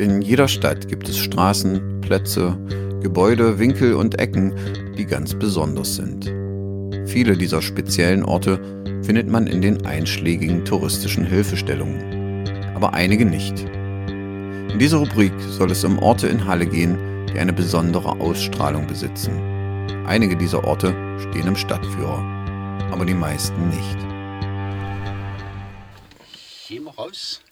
In jeder Stadt gibt es Straßen, Plätze, Gebäude, Winkel und Ecken, die ganz besonders sind. Viele dieser speziellen Orte findet man in den einschlägigen touristischen Hilfestellungen, aber einige nicht. In dieser Rubrik soll es um Orte in Halle gehen, die eine besondere Ausstrahlung besitzen. Einige dieser Orte stehen im Stadtführer, aber die meisten nicht. Gehen wir raus.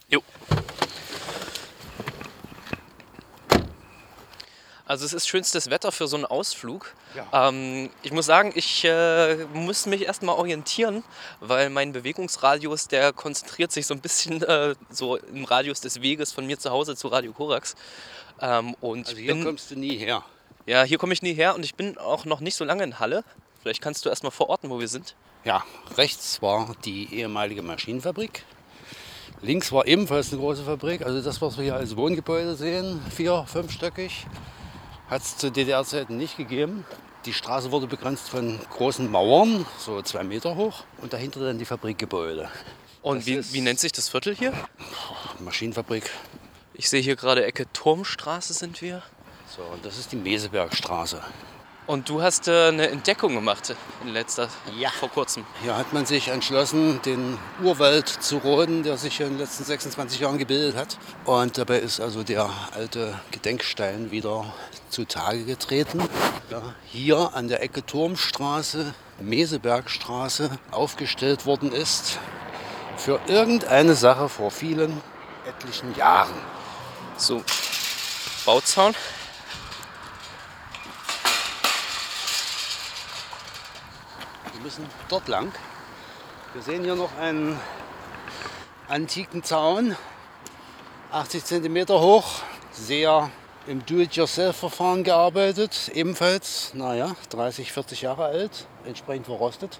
Also es ist schönstes Wetter für so einen Ausflug. Ja. Ähm, ich muss sagen, ich äh, muss mich erstmal orientieren, weil mein Bewegungsradius, der konzentriert sich so ein bisschen äh, so im Radius des Weges von mir zu Hause zu Radio Korax. Ähm, und Also hier bin, kommst du nie her. ja, hier komme ich nie her und ich bin auch noch nicht so lange in Halle. Vielleicht kannst du erstmal verorten, wo wir sind. Ja, rechts war die ehemalige Maschinenfabrik. Links war ebenfalls eine große Fabrik. Also das, was wir hier als Wohngebäude sehen, vier, fünfstöckig, hat es zu DDR-Zeiten nicht gegeben. Die Straße wurde begrenzt von großen Mauern, so zwei Meter hoch, und dahinter dann die Fabrikgebäude. Und wie, wie nennt sich das Viertel hier? Maschinenfabrik. Ich sehe hier gerade Ecke Turmstraße sind wir. So, und das ist die Mesebergstraße. Und du hast äh, eine Entdeckung gemacht in letzter, Ja. vor kurzem. Hier hat man sich entschlossen, den Urwald zu roden, der sich in den letzten 26 Jahren gebildet hat. Und dabei ist also der alte Gedenkstein wieder zutage getreten. Ja, hier an der Ecke Turmstraße, Mesebergstraße aufgestellt worden ist. Für irgendeine Sache vor vielen, etlichen Jahren. So, Bauzaun. Müssen dort lang. Wir sehen hier noch einen antiken Zaun, 80 cm hoch, sehr im Do-it-yourself-Verfahren gearbeitet, ebenfalls, naja, 30, 40 Jahre alt, entsprechend verrostet,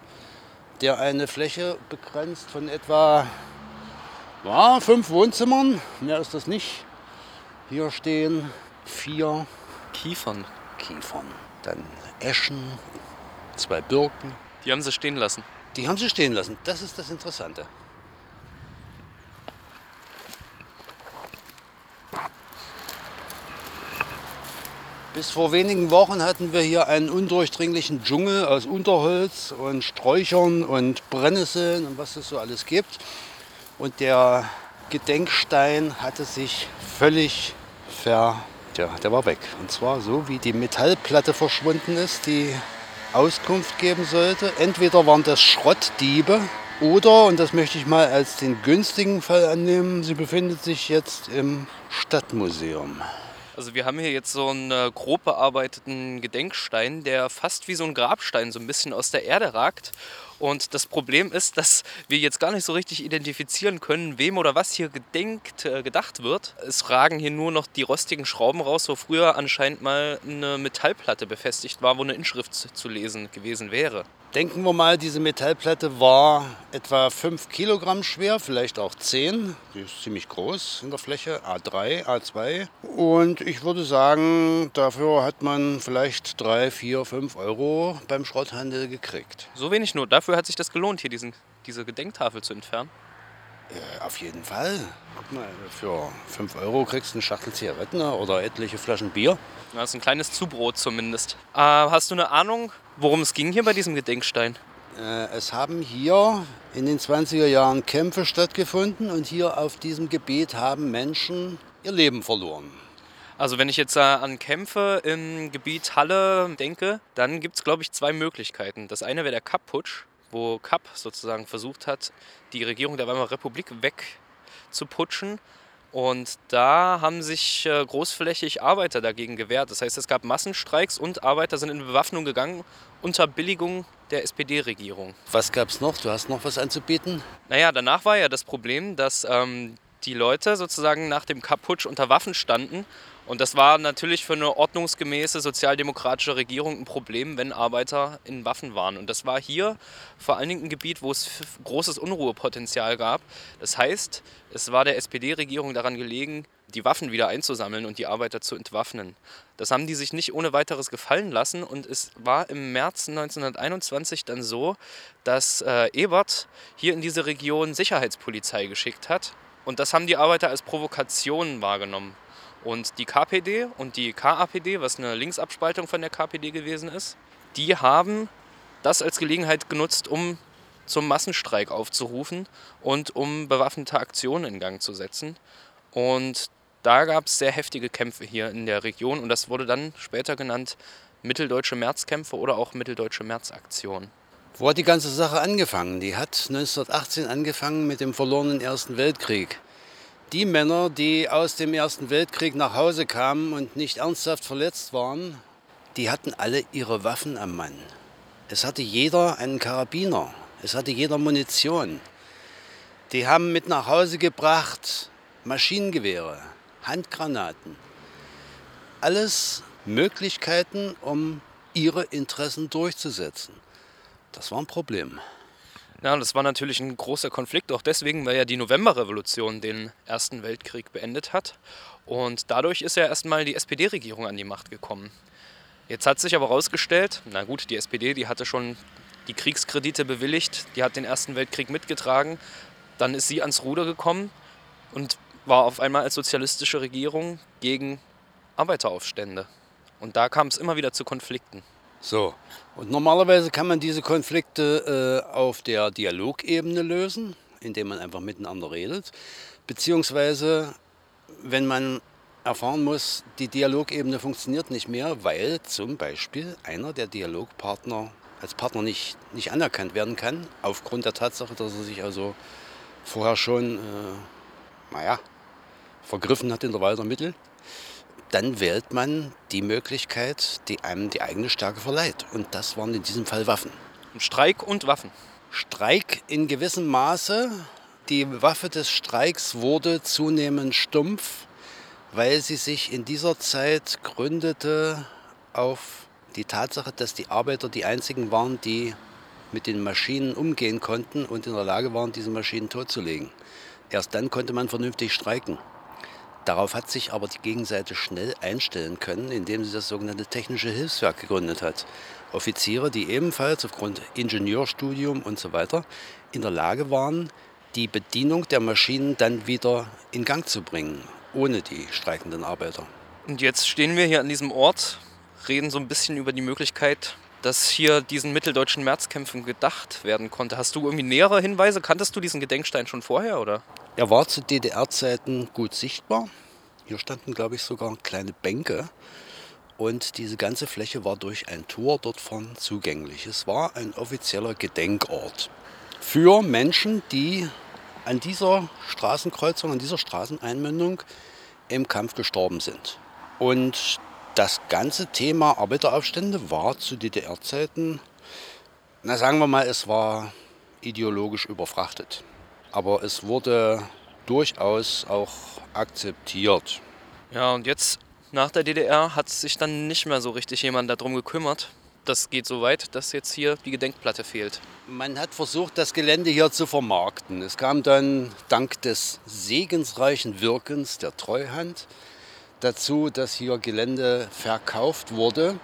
der eine Fläche begrenzt von etwa ja, fünf Wohnzimmern, mehr ist das nicht. Hier stehen vier Kiefern. Kiefern, dann Eschen, zwei Birken, Die haben sie stehen lassen. die haben sie stehen lassen. Das ist das Interessante. Bis vor wenigen Wochen hatten wir hier einen undurchdringlichen Dschungel aus Unterholz und Sträuchern und Brennnesseln und was es so alles gibt. Und der Gedenkstein hatte sich völlig ver... Tja, der war weg. Und zwar so, wie die Metallplatte verschwunden ist, die Auskunft geben sollte. Entweder waren das Schrottdiebe oder, und das möchte ich mal als den günstigen Fall annehmen, sie befindet sich jetzt im Stadtmuseum. Also wir haben hier jetzt so einen äh, grob bearbeiteten Gedenkstein, der fast wie so ein Grabstein so ein bisschen aus der Erde ragt. Und das Problem ist, dass wir jetzt gar nicht so richtig identifizieren können, wem oder was hier gedenkt, äh, gedacht wird. Es ragen hier nur noch die rostigen Schrauben raus, wo früher anscheinend mal eine Metallplatte befestigt war, wo eine Inschrift zu- zu lesen gewesen wäre. Denken wir mal, diese Metallplatte war etwa 5 Kilogramm schwer, vielleicht auch 10. Die ist ziemlich groß in der Fläche, A3, A2. Und ich würde sagen, dafür hat man vielleicht 3, 4, 5 Euro beim Schrotthandel gekriegt. So wenig nur. Dafür hat sich das gelohnt, hier diesen, diese Gedenktafel zu entfernen. Äh, Auf jeden Fall. Guck mal, für 5 Euro kriegst du eine Schachtel Zigaretten oder etliche Flaschen Bier. Das ist ein kleines Zubrot zumindest. Äh, hast du eine Ahnung, worum es ging hier bei diesem Gedenkstein? Äh, Es haben hier in den 20er Jahren Kämpfe stattgefunden und hier auf diesem Gebiet haben Menschen ihr Leben verloren. Also wenn ich jetzt an Kämpfe im Gebiet Halle denke, dann gibt es, glaube ich, zwei Möglichkeiten. Das eine wäre der Kapp-Putsch, wo Kapp sozusagen versucht hat, die Regierung der Weimarer Republik wegzuputschen. Und da haben sich äh, großflächig Arbeiter dagegen gewehrt. Das heißt, es gab Massenstreiks und Arbeiter sind in Bewaffnung gegangen unter Billigung der SPD-Regierung. Was gab es noch? Du hast noch was anzubieten? Naja, danach war ja das Problem, dass ähm, die Leute sozusagen nach dem Kapp-Putsch unter Waffen standen. Und das war natürlich für eine ordnungsgemäße sozialdemokratische Regierung ein Problem, wenn Arbeiter in Waffen waren. Und das war hier vor allen Dingen ein Gebiet, wo es großes Unruhepotenzial gab. Das heißt, es war der SPD-Regierung daran gelegen, die Waffen wieder einzusammeln und die Arbeiter zu entwaffnen. Das haben die sich nicht ohne weiteres gefallen lassen und es war im März 1921 dann so, dass äh, Ebert hier in diese Region Sicherheitspolizei geschickt hat und das haben die Arbeiter als Provokation wahrgenommen. Und die KPD und die KAPD, was eine Linksabspaltung von der KPD gewesen ist, die haben das als Gelegenheit genutzt, um zum Massenstreik aufzurufen und um bewaffnete Aktionen in Gang zu setzen. Und da gab es sehr heftige Kämpfe hier in der Region und das wurde dann später genannt Mitteldeutsche Märzkämpfe oder auch Mitteldeutsche Märzaktion. Wo hat die ganze Sache angefangen? Die hat 1918 angefangen mit dem verlorenen Ersten Weltkrieg. Die Männer, die aus dem Ersten Weltkrieg nach Hause kamen und nicht ernsthaft verletzt waren, die hatten alle ihre Waffen am Mann. Es hatte jeder einen Karabiner, es hatte jeder Munition. Die haben mit nach Hause gebracht Maschinengewehre, Handgranaten. Alles Möglichkeiten, um ihre Interessen durchzusetzen. Das war ein Problem. Ja, das war natürlich ein großer Konflikt, auch deswegen, weil ja die Novemberrevolution den Ersten Weltkrieg beendet hat. Und dadurch ist ja erstmal die SPD-Regierung an die Macht gekommen. Jetzt hat sich aber herausgestellt, na gut, die SPD, die hatte schon die Kriegskredite bewilligt, die hat den Ersten Weltkrieg mitgetragen. Dann ist sie ans Ruder gekommen und war auf einmal als sozialistische Regierung gegen Arbeiteraufstände. Und da kam es immer wieder zu Konflikten. So, und normalerweise kann man diese Konflikte äh, auf der Dialogebene lösen, indem man einfach miteinander redet. Beziehungsweise, wenn man erfahren muss, die Dialogebene funktioniert nicht mehr, weil zum Beispiel einer der Dialogpartner als Partner nicht, nicht anerkannt werden kann, aufgrund der Tatsache, dass er sich also vorher schon, äh, naja, vergriffen hat in der Wahl der Mittel dann wählt man die Möglichkeit, die einem die eigene Stärke verleiht. Und das waren in diesem Fall Waffen. Streik und Waffen. Streik in gewissem Maße. Die Waffe des Streiks wurde zunehmend stumpf, weil sie sich in dieser Zeit gründete auf die Tatsache, dass die Arbeiter die einzigen waren, die mit den Maschinen umgehen konnten und in der Lage waren, diese Maschinen totzulegen. Erst dann konnte man vernünftig streiken. Darauf hat sich aber die Gegenseite schnell einstellen können, indem sie das sogenannte Technische Hilfswerk gegründet hat. Offiziere, die ebenfalls aufgrund Ingenieurstudium und so weiter in der Lage waren, die Bedienung der Maschinen dann wieder in Gang zu bringen, ohne die streikenden Arbeiter. Und jetzt stehen wir hier an diesem Ort, reden so ein bisschen über die Möglichkeit, dass hier diesen mitteldeutschen Märzkämpfen gedacht werden konnte. Hast du irgendwie nähere Hinweise? Kanntest du diesen Gedenkstein schon vorher, oder? Er war zu DDR-Zeiten gut sichtbar. Hier standen, glaube ich, sogar kleine Bänke. Und diese ganze Fläche war durch ein Tor dort vorn zugänglich. Es war ein offizieller Gedenkort für Menschen, die an dieser Straßenkreuzung, an dieser Straßeneinmündung im Kampf gestorben sind. Und das ganze Thema Arbeiteraufstände war zu DDR-Zeiten, na sagen wir mal, es war ideologisch überfrachtet aber es wurde durchaus auch akzeptiert. Ja, und jetzt nach der DDR hat sich dann nicht mehr so richtig jemand darum gekümmert. Das geht so weit, dass jetzt hier die Gedenkplatte fehlt. Man hat versucht, das Gelände hier zu vermarkten. Es kam dann dank des segensreichen Wirkens der Treuhand dazu, dass hier Gelände verkauft wurde.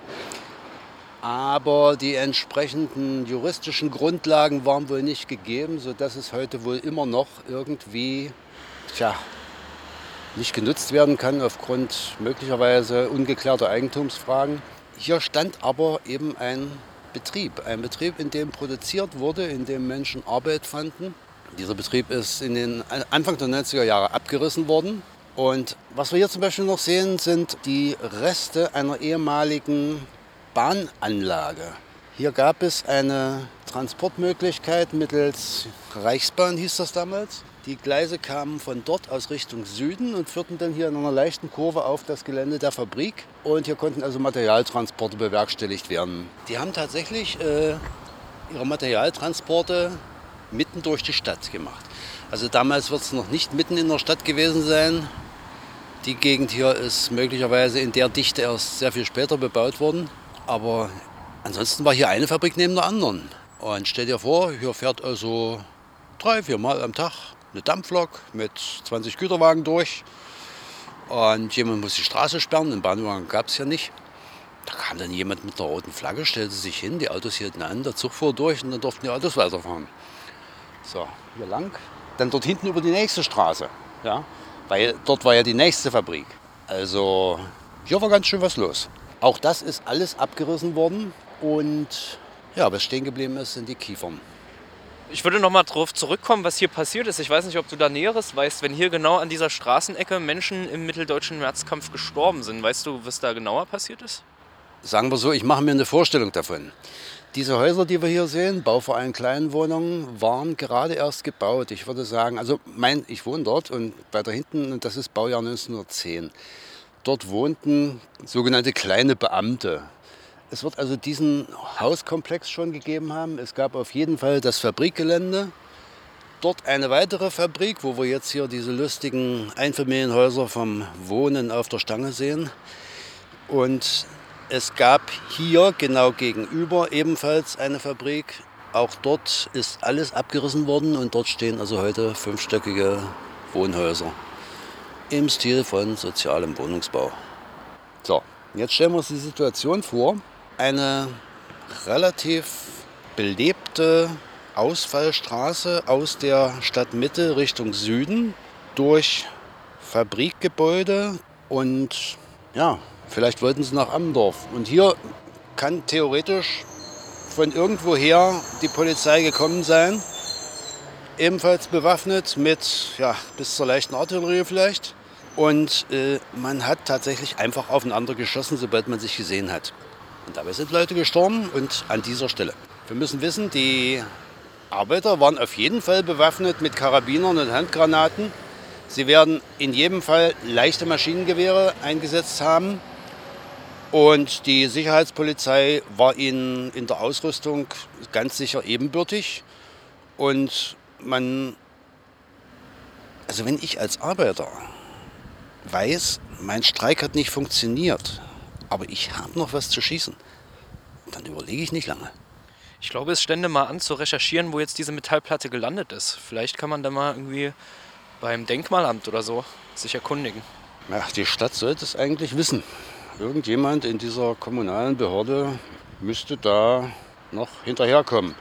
Aber die entsprechenden juristischen Grundlagen waren wohl nicht gegeben, sodass es heute wohl immer noch irgendwie tja, nicht genutzt werden kann aufgrund möglicherweise ungeklärter Eigentumsfragen. Hier stand aber eben ein Betrieb, ein Betrieb, in dem produziert wurde, in dem Menschen Arbeit fanden. Dieser Betrieb ist in den Anfang der 90er Jahre abgerissen worden. Und was wir hier zum Beispiel noch sehen, sind die Reste einer ehemaligen Bahnanlage. Hier gab es eine Transportmöglichkeit mittels Reichsbahn, hieß das damals. Die Gleise kamen von dort aus Richtung Süden und führten dann hier in einer leichten Kurve auf das Gelände der Fabrik. Und hier konnten also Materialtransporte bewerkstelligt werden. Die haben tatsächlich äh, ihre Materialtransporte mitten durch die Stadt gemacht. Also damals wird es noch nicht mitten in der Stadt gewesen sein. Die Gegend hier ist möglicherweise in der Dichte erst sehr viel später bebaut worden. Aber ansonsten war hier eine Fabrik neben der anderen. Und stell dir vor, hier fährt also drei, vier Mal am Tag eine Dampflok mit 20 Güterwagen durch. Und jemand muss die Straße sperren, den Bahnwagen gab es ja nicht. Da kam dann jemand mit einer roten Flagge, stellte sich hin, die Autos hielten an, der Zug fuhr durch und dann durften die Autos weiterfahren. So, hier lang. Dann dort hinten über die nächste Straße. Ja, weil dort war ja die nächste Fabrik. Also hier war ganz schön was los. Auch das ist alles abgerissen worden und ja, was stehen geblieben ist, sind die Kiefern. Ich würde noch mal darauf zurückkommen, was hier passiert ist. Ich weiß nicht, ob du da Näheres weißt, wenn hier genau an dieser Straßenecke Menschen im mitteldeutschen Märzkampf gestorben sind. Weißt du, was da genauer passiert ist? Sagen wir so, ich mache mir eine Vorstellung davon. Diese Häuser, die wir hier sehen, Bauverein Kleinwohnungen, waren gerade erst gebaut. Ich würde sagen, also mein, ich wohne dort und weiter hinten, das ist Baujahr 1910. Dort wohnten sogenannte kleine Beamte. Es wird also diesen Hauskomplex schon gegeben haben. Es gab auf jeden Fall das Fabrikgelände. Dort eine weitere Fabrik, wo wir jetzt hier diese lustigen Einfamilienhäuser vom Wohnen auf der Stange sehen. Und es gab hier genau gegenüber ebenfalls eine Fabrik. Auch dort ist alles abgerissen worden und dort stehen also heute fünfstöckige Wohnhäuser im Stil von sozialem Wohnungsbau. So, jetzt stellen wir uns die Situation vor. Eine relativ belebte Ausfallstraße aus der Stadtmitte Richtung Süden durch Fabrikgebäude und ja, Vielleicht wollten sie nach Amdorf. Und hier kann theoretisch von irgendwoher die Polizei gekommen sein. Ebenfalls bewaffnet mit ja, bis zur leichten Artillerie vielleicht. Und äh, man hat tatsächlich einfach aufeinander geschossen, sobald man sich gesehen hat. Und dabei sind Leute gestorben und an dieser Stelle. Wir müssen wissen, die Arbeiter waren auf jeden Fall bewaffnet mit Karabinern und Handgranaten. Sie werden in jedem Fall leichte Maschinengewehre eingesetzt haben. Und die Sicherheitspolizei war ihnen in der Ausrüstung ganz sicher ebenbürtig. Und man, also wenn ich als Arbeiter weiß, mein Streik hat nicht funktioniert, aber ich habe noch was zu schießen, dann überlege ich nicht lange. Ich glaube, es stände mal an zu recherchieren, wo jetzt diese Metallplatte gelandet ist. Vielleicht kann man da mal irgendwie beim Denkmalamt oder so sich erkundigen. Ja, die Stadt sollte es eigentlich wissen irgendjemand in dieser kommunalen Behörde müsste da noch hinterherkommen.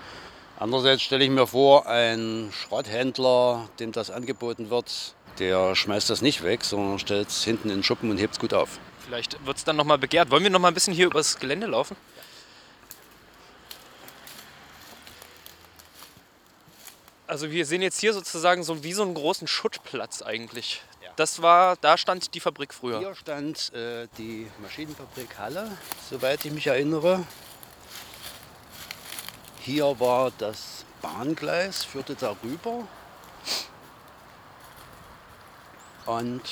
Andererseits stelle ich mir vor, ein Schrotthändler, dem das angeboten wird, der schmeißt das nicht weg, sondern stellt es hinten in den Schuppen und hebt es gut auf. Vielleicht wird es dann nochmal begehrt. Wollen wir noch mal ein bisschen hier übers Gelände laufen? Also wir sehen jetzt hier sozusagen so wie so einen großen Schuttplatz eigentlich. Das war, da stand die Fabrik früher. Hier stand äh, die Maschinenfabrik Halle, soweit ich mich erinnere. Hier war das Bahngleis, führte darüber. Und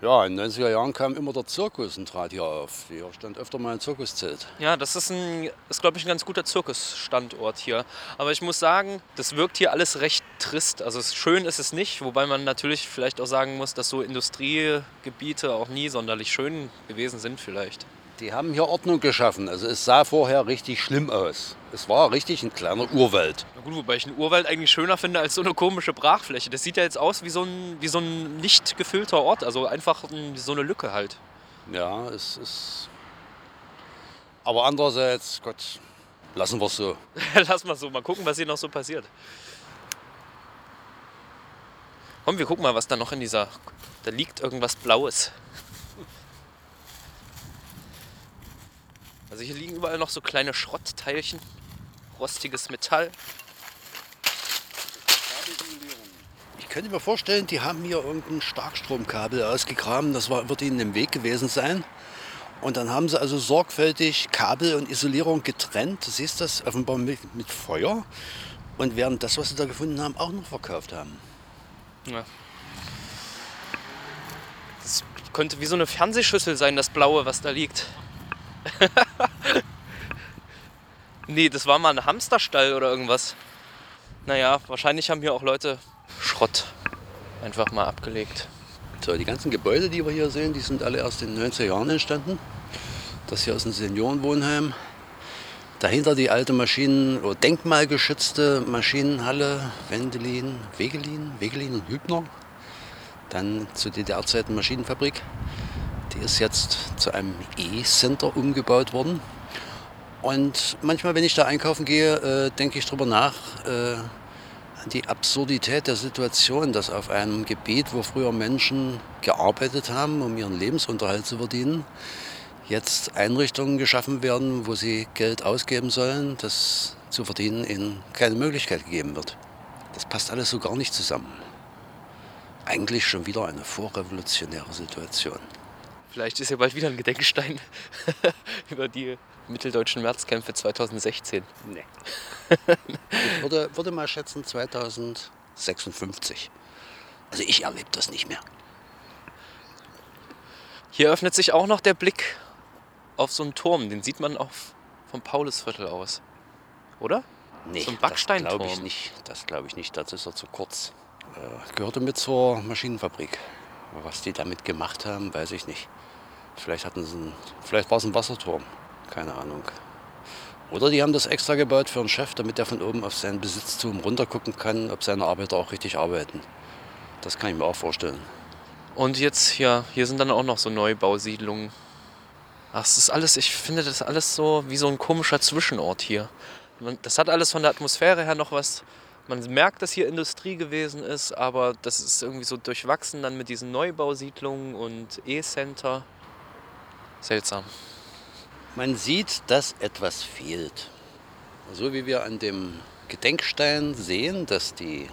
ja, in den 90er Jahren kam immer der Zirkus und trat hier auf. Hier stand öfter mal ein Zirkuszelt. Ja, das ist, ein, ist glaube ich, ein ganz guter Zirkusstandort hier. Aber ich muss sagen, das wirkt hier alles recht trist. Also schön ist es nicht, wobei man natürlich vielleicht auch sagen muss, dass so Industriegebiete auch nie sonderlich schön gewesen sind vielleicht. Die haben hier Ordnung geschaffen. Also es sah vorher richtig schlimm aus. Es war richtig ein kleiner Urwald. Na gut, wobei ich einen Urwald eigentlich schöner finde als so eine komische Brachfläche. Das sieht ja jetzt aus wie so ein, wie so ein nicht gefüllter Ort. Also einfach so eine Lücke halt. Ja, es ist. Aber andererseits, Gott, lassen wir es so. Lassen wir es so. Mal gucken, was hier noch so passiert. Komm, wir gucken mal, was da noch in dieser. Da liegt irgendwas Blaues. Also hier liegen überall noch so kleine Schrottteilchen, rostiges Metall. Ich könnte mir vorstellen, die haben hier irgendein Starkstromkabel ausgegraben. Das war, wird ihnen im Weg gewesen sein. Und dann haben sie also sorgfältig Kabel und Isolierung getrennt. Du siehst das offenbar mit, mit Feuer. Und werden das, was sie da gefunden haben, auch noch verkauft haben. Ja. Das könnte wie so eine Fernsehschüssel sein, das Blaue, was da liegt. nee, das war mal ein Hamsterstall oder irgendwas. Naja, wahrscheinlich haben hier auch Leute Schrott einfach mal abgelegt. So, die ganzen Gebäude, die wir hier sehen, die sind alle erst in den 90er Jahren entstanden. Das hier ist ein Seniorenwohnheim. Dahinter die alte Maschinen- oder denkmalgeschützte Maschinenhalle Wendelin, Wegelin, Wegelin und Hübner. Dann zu DDR-Zeiten Maschinenfabrik. Die ist jetzt zu einem E-Center umgebaut worden. Und manchmal, wenn ich da einkaufen gehe, äh, denke ich darüber nach, äh, die Absurdität der Situation, dass auf einem Gebiet, wo früher Menschen gearbeitet haben, um ihren Lebensunterhalt zu verdienen, jetzt Einrichtungen geschaffen werden, wo sie Geld ausgeben sollen, das zu verdienen ihnen keine Möglichkeit gegeben wird. Das passt alles so gar nicht zusammen. Eigentlich schon wieder eine vorrevolutionäre Situation. Vielleicht ist ja bald wieder ein Gedenkstein über die mitteldeutschen Märzkämpfe 2016. Nee. ich würde, würde mal schätzen 2056. Also ich erlebe das nicht mehr. Hier öffnet sich auch noch der Blick auf so einen Turm. Den sieht man auch vom Paulusviertel aus. Oder? Nee, so ein das Backsteinturm. glaube ich nicht. Das glaube ich nicht. Dazu ist er zu kurz. Äh, gehörte mit zur Maschinenfabrik. Aber was die damit gemacht haben, weiß ich nicht. Vielleicht, hatten sie einen, vielleicht war es ein Wasserturm. Keine Ahnung. Oder die haben das extra gebaut für einen Chef, damit er von oben auf seinen Besitztum runtergucken kann, ob seine Arbeiter auch richtig arbeiten. Das kann ich mir auch vorstellen. Und jetzt hier, hier sind dann auch noch so Neubausiedlungen. Ach, es ist alles, ich finde das alles so wie so ein komischer Zwischenort hier. Das hat alles von der Atmosphäre her noch was. Man merkt, dass hier Industrie gewesen ist, aber das ist irgendwie so durchwachsen dann mit diesen Neubausiedlungen und E-Center. Seltsam. Man sieht, dass etwas fehlt. So wie wir an dem Gedenkstein sehen, dass die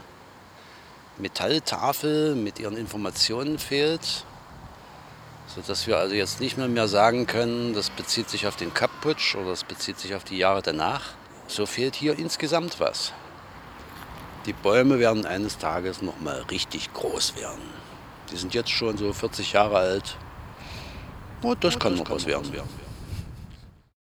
Metalltafel mit ihren Informationen fehlt, sodass wir also jetzt nicht mehr, mehr sagen können, das bezieht sich auf den Kapputsch oder das bezieht sich auf die Jahre danach. So fehlt hier insgesamt was. Die Bäume werden eines Tages noch mal richtig groß werden. Die sind jetzt schon so 40 Jahre alt. Und das kann noch was werden.